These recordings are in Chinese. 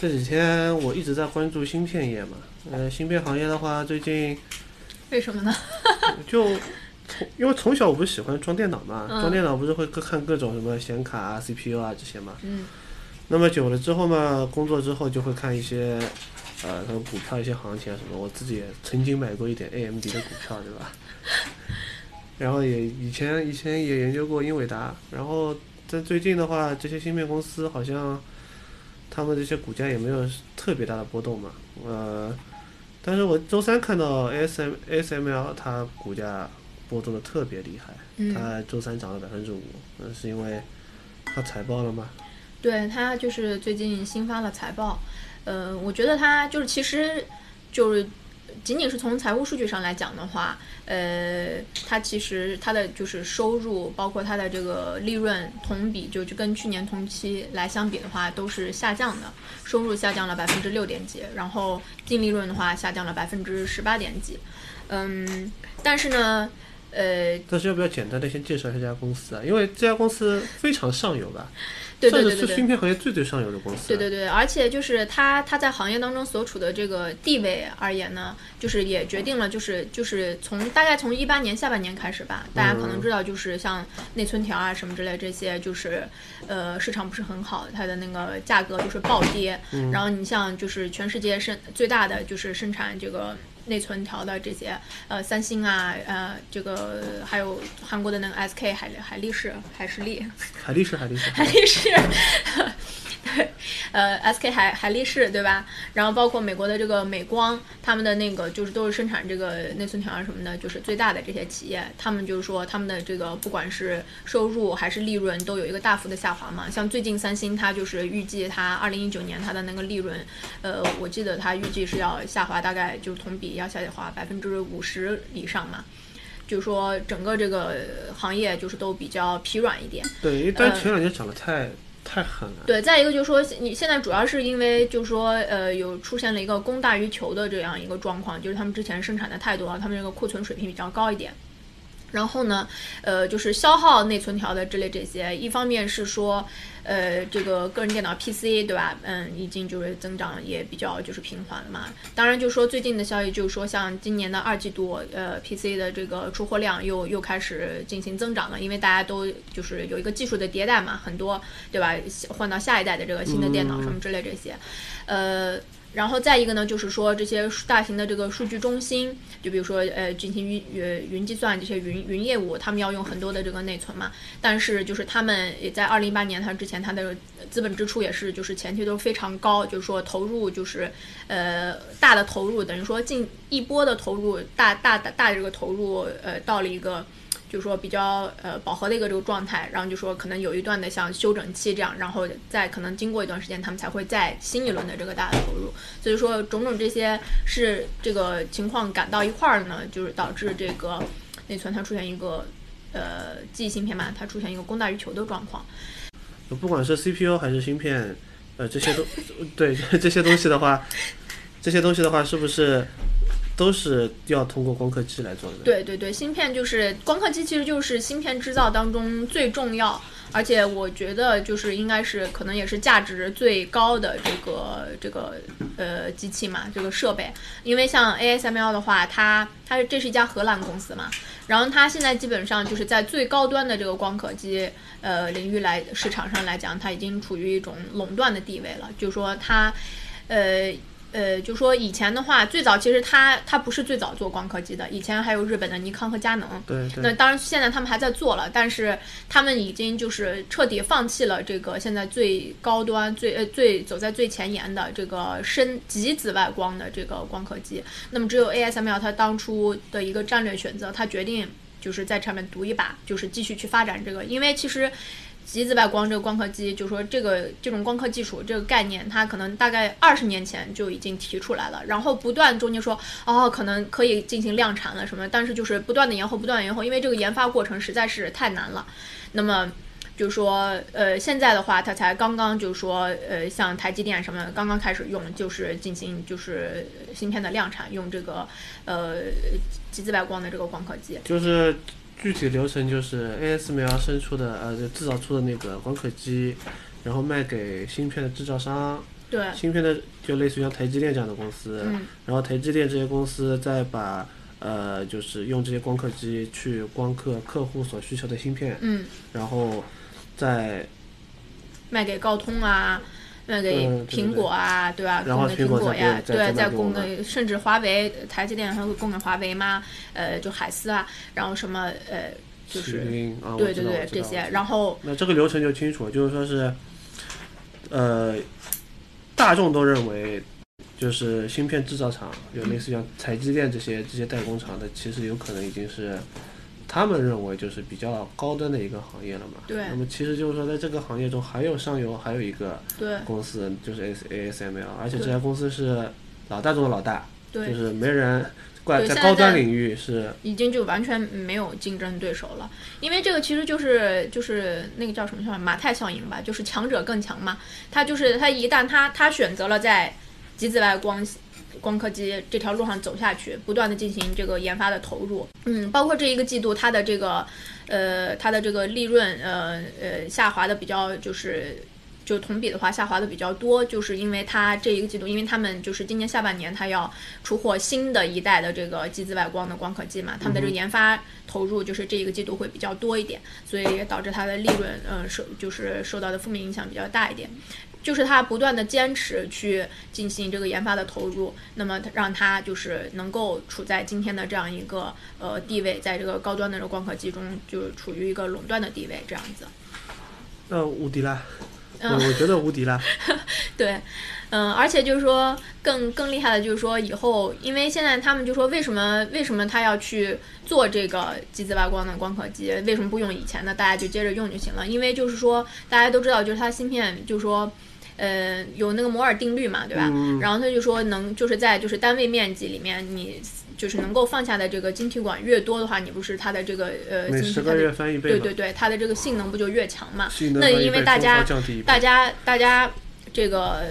这几天我一直在关注芯片业嘛，呃，芯片行业的话，最近为什么呢？就从因为从小我不是喜欢装电脑嘛，嗯装电脑不是会各看各种什么显卡啊、CPU 啊这些嘛。嗯那么久了之后嘛，工作之后就会看一些呃，什么股票一些行情啊什么。我自己也曾经买过一点 AMD 的股票，对吧？然后也以前以前也研究过英伟达，然后在最近的话，这些芯片公司好像他们这些股价也没有特别大的波动嘛，呃，但是我周三看到 ASM ASML 它股价波动的特别厉害，嗯，它周三涨了百分之五，那是因为它财报了吗？对它就是最近新发了财报，呃，我觉得它就是其实就是仅仅是从财务数据上来讲的话，呃，它其实它的就是收入，包括它的这个利润同比，就就跟去年同期来相比的话，都是下降的，收入下降了百分之六点几，然后净利润的话下降了百分之十八点几，嗯，但是呢，呃，但是要不要简单的先介绍一下这家公司啊？因为这家公司非常上游吧，对对对对对算是芯。片行业最最上游的公司。对对对，而且就是它它在行业当中所处的这个地位而言呢，就是也决定了，就是就是从大概从一八年下半年开始吧，大家可能知道，就是像内存条啊什么之类这些，就是呃市场不是很好，它的那个价格就是暴跌。然后你像就是全世界生最大的就是生产这个。内存条的这些，呃，三星啊，呃，这个还有韩国的那个 SK 海海力士、海士力，海力士，海力士，海力士，对，呃，SK 海海力士，对吧？然后包括美国的这个美光，他们的那个就是都是生产这个内存条啊什么的，就是最大的这些企业，他们就是说他们的这个不管是收入还是利润都有一个大幅的下滑嘛。像最近三星，它就是预计它二零一九年它的那个利润，呃，我记得它预计是要下滑，大概就是同比要下滑百分之五十以上嘛。就是说整个这个行业就是都比较疲软一点。对，但前两年涨得太太狠了。对，再一个就是说，你现在主要是因为就是说，呃，有出现了一个供大于求的这样一个状况，就是他们之前生产的太多了，他们这个库存水平比较高一点。然后呢，呃，就是消耗内存条的之类这些，一方面是说，呃，这个个人电脑 PC 对吧？嗯，已经就是增长也比较就是平缓了嘛。当然，就是说最近的消息就是说，像今年的二季度，呃，PC 的这个出货量又又开始进行增长了，因为大家都就是有一个技术的迭代嘛，很多对吧？换到下一代的这个新的电脑什么之类这些，呃。然后再一个呢，就是说这些大型的这个数据中心，就比如说呃进行云呃云计算这些云云业务，他们要用很多的这个内存嘛。但是就是他们也在二零一八年它之前，它的资本支出也是就是前期都非常高，就是说投入就是呃大的投入，等于说进一波的投入，大大大大这个投入呃到了一个。就说比较呃饱和的一个这个状态，然后就说可能有一段的像休整期这样，然后再可能经过一段时间，他们才会在新一轮的这个大的投入。所以说种种这些是这个情况赶到一块儿呢，就是导致这个内存它出现一个呃记忆芯片嘛，它出现一个供大于求的状况。不管是 CPU 还是芯片，呃，这些都对这些东西的话，这些东西的话，是不是都是要通过光刻机来做的？对对对，芯片就是光刻机，其实就是芯片制造当中最重要，而且我觉得就是应该是可能也是价值最高的这个这个呃机器嘛，这个设备。因为像 ASML 的话，它它这是一家荷兰公司嘛，然后它现在基本上就是在最高端的这个光刻机呃领域来市场上来讲，它已经处于一种垄断的地位了，就是说它呃。呃，就说以前的话，最早其实它它不是最早做光刻机的，以前还有日本的尼康和佳能。对对。那当然，现在他们还在做了，但是他们已经就是彻底放弃了这个现在最高端、最呃最走在最前沿的这个深极紫外光的这个光刻机。那么只有 ASML 它当初的一个战略选择，它决定就是在上面赌一把，就是继续去发展这个，因为其实。极紫外光这个光刻机，就说这个这种光刻技术这个概念，它可能大概二十年前就已经提出来了，然后不断中间说哦，可能可以进行量产了什么，但是就是不断的延后，不断延后，因为这个研发过程实在是太难了。那么就是说，呃，现在的话，它才刚刚就是说，呃，像台积电什么刚刚开始用，就是进行就是芯片的量产，用这个呃极紫外光的这个光刻机，就是。具体流程就是 ASML 生出的呃，就制造出的那个光刻机，然后卖给芯片的制造商。对。芯片的就类似于像台积电这样的公司。嗯。然后台积电这些公司再把呃，就是用这些光刻机去光刻客户所需求的芯片。嗯。然后再卖给高通啊。卖给苹果啊，对吧？供给苹果呀，对，再供给，甚至华为、台积电还会供给华为吗？呃，就海思啊，然后什么呃，就是对对对这些，然后那这个流程就清楚，就是说是，呃，大众都认为，就是芯片制造厂，有类似像台积电这些这些代工厂的，其实有可能已经是。他们认为就是比较高端的一个行业了嘛。对。那么其实就是说，在这个行业中，还有上游还有一个公司，就是 A S M L，而且这家公司是老大中的老大，就是没人怪在高端领域是已经就完全没有竞争对手了。因为这个其实就是就是那个叫什么叫马太效应吧，就是强者更强嘛。他就是他一旦他他选择了在极紫外光。光刻机这条路上走下去，不断的进行这个研发的投入，嗯，包括这一个季度它的这个，呃，它的这个利润，呃呃，下滑的比较就是，就同比的话下滑的比较多，就是因为它这一个季度，因为他们就是今年下半年它要出货新的一代的这个极紫外光的光刻机嘛，他们的这个研发投入就是这一个季度会比较多一点，所以也导致它的利润，呃，受就是受到的负面影响比较大一点。就是他不断的坚持去进行这个研发的投入，那么让他就是能够处在今天的这样一个呃地位，在这个高端的这个光刻机中，就是处于一个垄断的地位这样子。呃，无敌啦！我我觉得无敌啦。对，嗯，而且就是说更更厉害的就是说以后，因为现在他们就说为什么为什么他要去做这个极紫外光的光刻机？为什么不用以前的？大家就接着用就行了。因为就是说大家都知道，就是它芯片就是说。呃，有那个摩尔定律嘛，对吧？然后他就说，能就是在就是单位面积里面，你就是能够放下的这个晶体管越多的话，你不是它的这个呃，每十个月翻一倍，对对对，它的这个性能不就越强嘛？那因为大家大家大家这个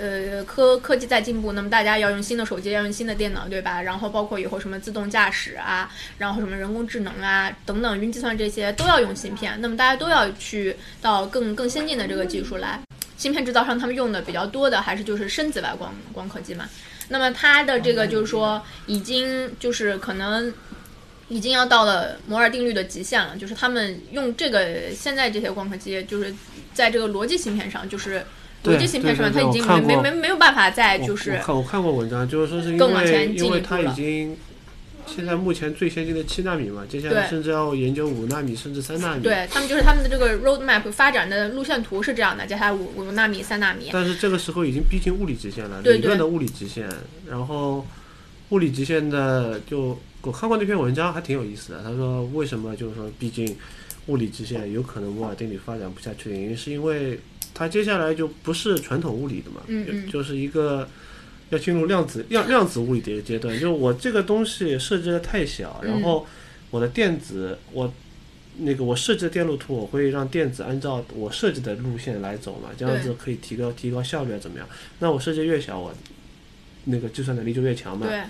呃科科技在进步，那么大家要用新的手机，要用新的电脑，对吧？然后包括以后什么自动驾驶啊，然后什么人工智能啊等等云计算这些都要用芯片，那么大家都要去到更更先进的这个技术来。芯片制造商他们用的比较多的还是就是深紫外光光刻机嘛，那么它的这个就是说已经就是可能已经要到了摩尔定律的极限了，就是他们用这个现在这些光刻机就是在这个逻辑芯片上，就是逻辑芯片上它已经没没没没有办法再就是我看我看过文章，就是说是因为因为它已经。现在目前最先进的七纳米嘛，接下来甚至要研究五纳米甚至三纳米。对他们就是他们的这个 roadmap 发展的路线图是这样的，接下来五五纳米、三纳米。但是这个时候已经逼近物理极限了，理论的物理极限。然后物理极限的，就我看过那篇文章还挺有意思的。他说为什么就是说毕竟物理极限，有可能摩尔定律发展不下去的原因，是因为它接下来就不是传统物理的嘛，就是一个。要进入量子量量子物理的一个阶段，就是我这个东西设置的太小，然后我的电子我那个我设置的电路图，我会让电子按照我设计的路线来走嘛，这样子可以提高提高效率怎么样？那我设计越小，我那个计算能力就越强嘛。对。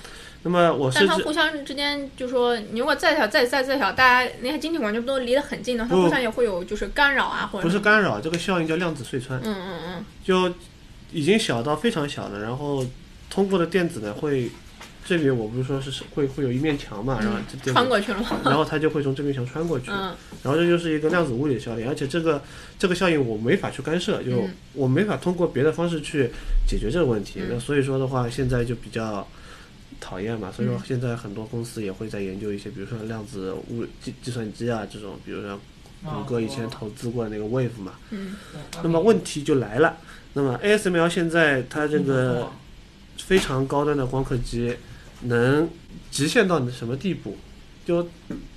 那么我设置。但它互相之间就说，你如果再小再再再小，大家那些晶体管就都离得很近的，它互相也会有就是干扰啊，或者。不是干扰，这个效应叫量子隧穿。嗯嗯嗯。就已经小到非常小了，然后。通过的电子呢会这边我不是说是会会有一面墙嘛，然后这这穿过去了吗？然后它就会从这面墙穿过去，嗯然后这就是一个量子物理的效应，而且这个这个效应我没法去干涉，就嗯我没法通过别的方式去解决这个问题。嗯那所以说的话，现在就比较讨厌嘛，所以说嗯现在很多公司也会在研究一些，比如说量子物计计算机啊这种，比如说谷歌以前投资过那个 Wave 嘛。嗯那么问题就来了，那么 ASML 现在它这个非常高端的光刻机能极限到什么地步？就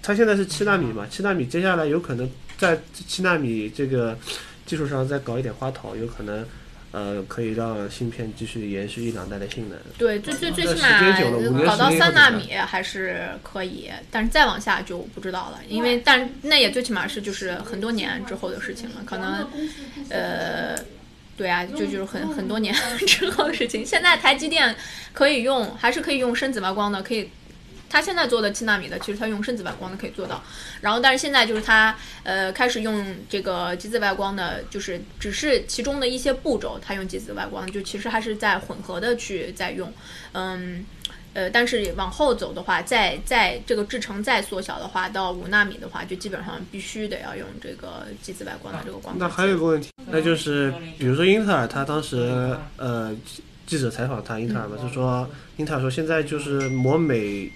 它现在是七纳米嘛，七纳米接下来有可能在七纳米这个技术上再搞一点花头，有可能呃可以让芯片继续延续一两代的性能。对，最最最起码搞到三纳米还是可以，但是再往下就不知道了，因为但那也最起码是就是很多年之后的事情了，可能呃。对啊，就就是很很多年 之后的事情。现在台积电可以用，还是可以用深紫外光的，可以。它现在做的七纳米的，其实它用深紫外光的可以做到。然后，但是现在就是它呃开始用这个极紫外光的，就是只是其中的一些步骤，它用极紫外光，就其实还是在混合的去在用。嗯，呃，但是往后走的话，再再这个制程再缩小的话，到五纳米的话，就基本上必须得要用这个极紫外光的这个光刻那。还有一个问题，那就是比如说英特尔，他当时呃记者采访他，英特尔嘛，就说英特尔说现在就是我每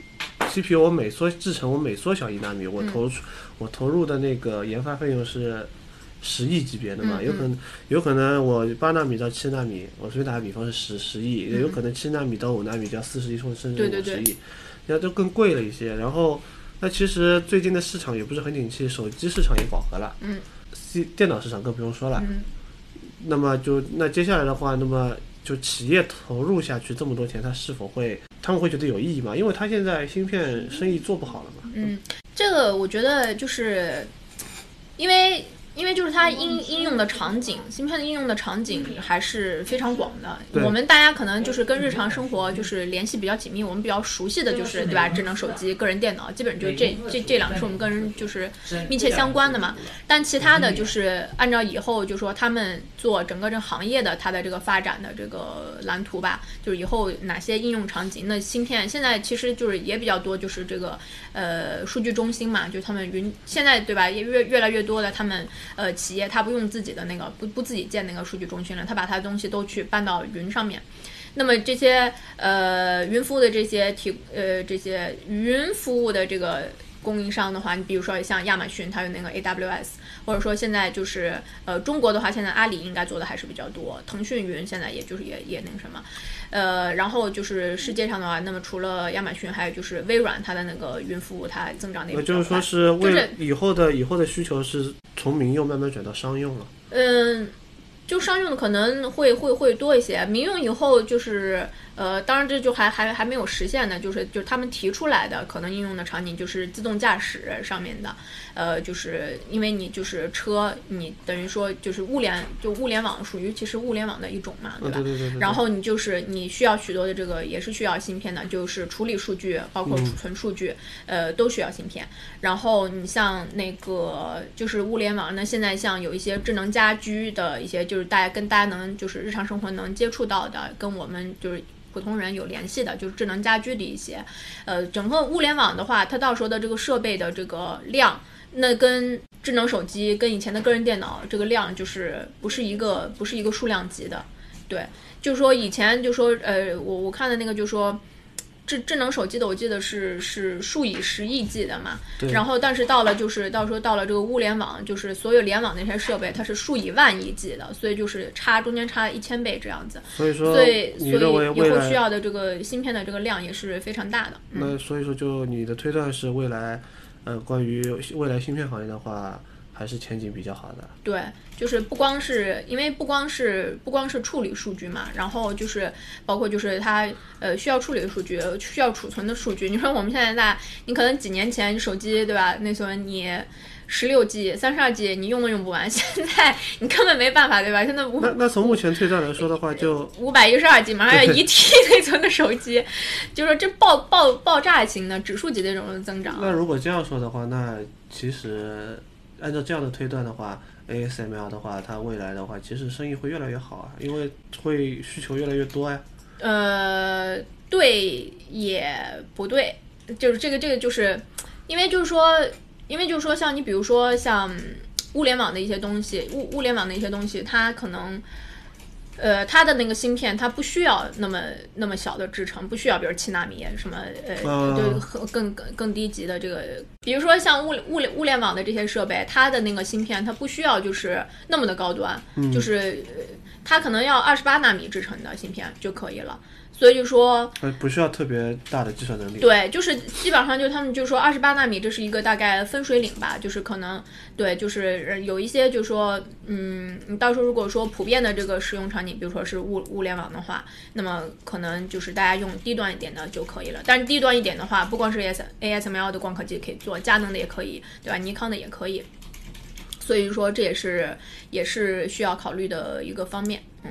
CPU 我每缩制程我每缩小一纳米，我投出、我投入的那个研发费用是十亿级别的嘛，嗯有可能有可能我八纳米到七纳米，我随便打个比方是十十亿，也有可能七纳米到五纳米就要四十亿甚至五十亿，那都更贵了一些。然后那其实最近的市场也不是很景气，手机市场也饱和了，嗯，C 电脑市场更不用说了。嗯，那么就那接下来的话，那么就企业投入下去这么多钱，它是否会他们会觉得有意义吗？因为它现在芯片生意做不好了嘛。嗯，这个我觉得就是因为。因为就是它应应用的场景，芯片的应用的场景还是非常广的。我们大家可能就是跟日常生活就是联系比较紧密，我们比较熟悉的就是对吧？智能手机、个人电脑，基本就是这这这两个是我们跟人就是密切相关的嘛。但其他的就是按照以后就说他们做整个这行业的它的这个发展的这个蓝图吧，就是以后哪些应用场景，那芯片现在其实就是也比较多，就是这个呃数据中心嘛，就他们云现在对吧，也越越来越多的他们呃企业它不用自己的那个不不自己建那个数据中心了，它把它的东西都去搬到云上面。那么这些呃云服务的这些提呃这些云服务的这个供应商的话，你比如说像亚马逊，它有那个 AWS，或者说现在就是呃中国的话，现在阿里应该做的还是比较多，腾讯云现在也就是也也那个什么，呃，然后就是世界上的话，那么除了亚马逊，还有就是微软它的那个云服务，它增长的也那就是。说是为就是以后的以后的需求是从民用慢慢转到商用了。嗯，就商用的可能会会会多一些，民用以后就是呃，当然这就还还还没有实现呢，就是就是他们提出来的可能应用的场景就是自动驾驶上面的，呃，就是因为你就是车，你等于说就是物联就物联网属于其实物联网的一种嘛，对嗯，吧？对对对对。然后你就是你需要许多的这个也是需要芯片的，就是处理数据，包括储存数据，呃，都需要芯片。然后你像那个就是物联网，那现在像有一些智能家居的一些，就是大家跟大家能就是日常生活能接触到的，跟我们就是。普通人有联系的，就是智能家居的一些，呃，整个物联网的话，它到时候的这个设备的这个量，那跟智能手机跟以前的个人电脑这个量就是不是一个不是一个数量级的，对，就是说以前就说呃，我我看的那个就说。智智能手机的，我记得是是数以十亿计的嘛，对然后但是到了就是到时候到了这个物联网，就是所有联网那些设备，它是数以万亿计的，所以就是差中间差一千倍这样子，所以说所以以以后需要的这个芯片的这个量也是非常大的，嗯。那所以说就你的推断是未来呃关于未来芯片行业的话，还是前景比较好的。对，就是不光是因为不光是不光是处理数据嘛，然后就是包括就是它呃需要处理的数据，需要储存的数据。你说我们现在在，你可能几年前手机对吧？那时候你十六 G、三十二 G 你用都用不完，现在你根本没办法对吧？现在五那那从目前推断来说的话，就 五百一十二 G 马上要一 T 内存的手机，就是说这爆爆爆炸型的指数级的这种增长。那如果这样说的话，那其实按照这样的推断的话，ASML 的话，它未来的话，其实生意会越来越好啊，因为会需求越来越多呀。呃，对也不对，就是这个这个就是，因为就是说，因为就是说，像你比如说像物联网的一些东西，物物联网的一些东西，它可能。呃，它的那个芯片，它不需要那么那么小的制程，不需要，比如七纳米什么，呃，嗯对，和更更更低级的这个，比如说像物物联物联网的这些设备，它的那个芯片，它不需要就是那么的高端，就是呃它可能要二十八纳米制成的芯片就可以了。所以就说，呃，不需要特别大的计算能力。对，就是基本上就他们就说二十八纳米这是一个大概分水岭吧，就是可能对，就是呃有一些就说，嗯，你到时候如果说普遍的这个使用场景，比如说是物物联网的话，那么可能就是大家用低端一点的就可以了。但是低端一点的话，不光是 AS ASML 的光刻机可以做，佳能的也可以，对吧？尼康的也可以。所以说这也是也是需要考虑的一个方面，嗯。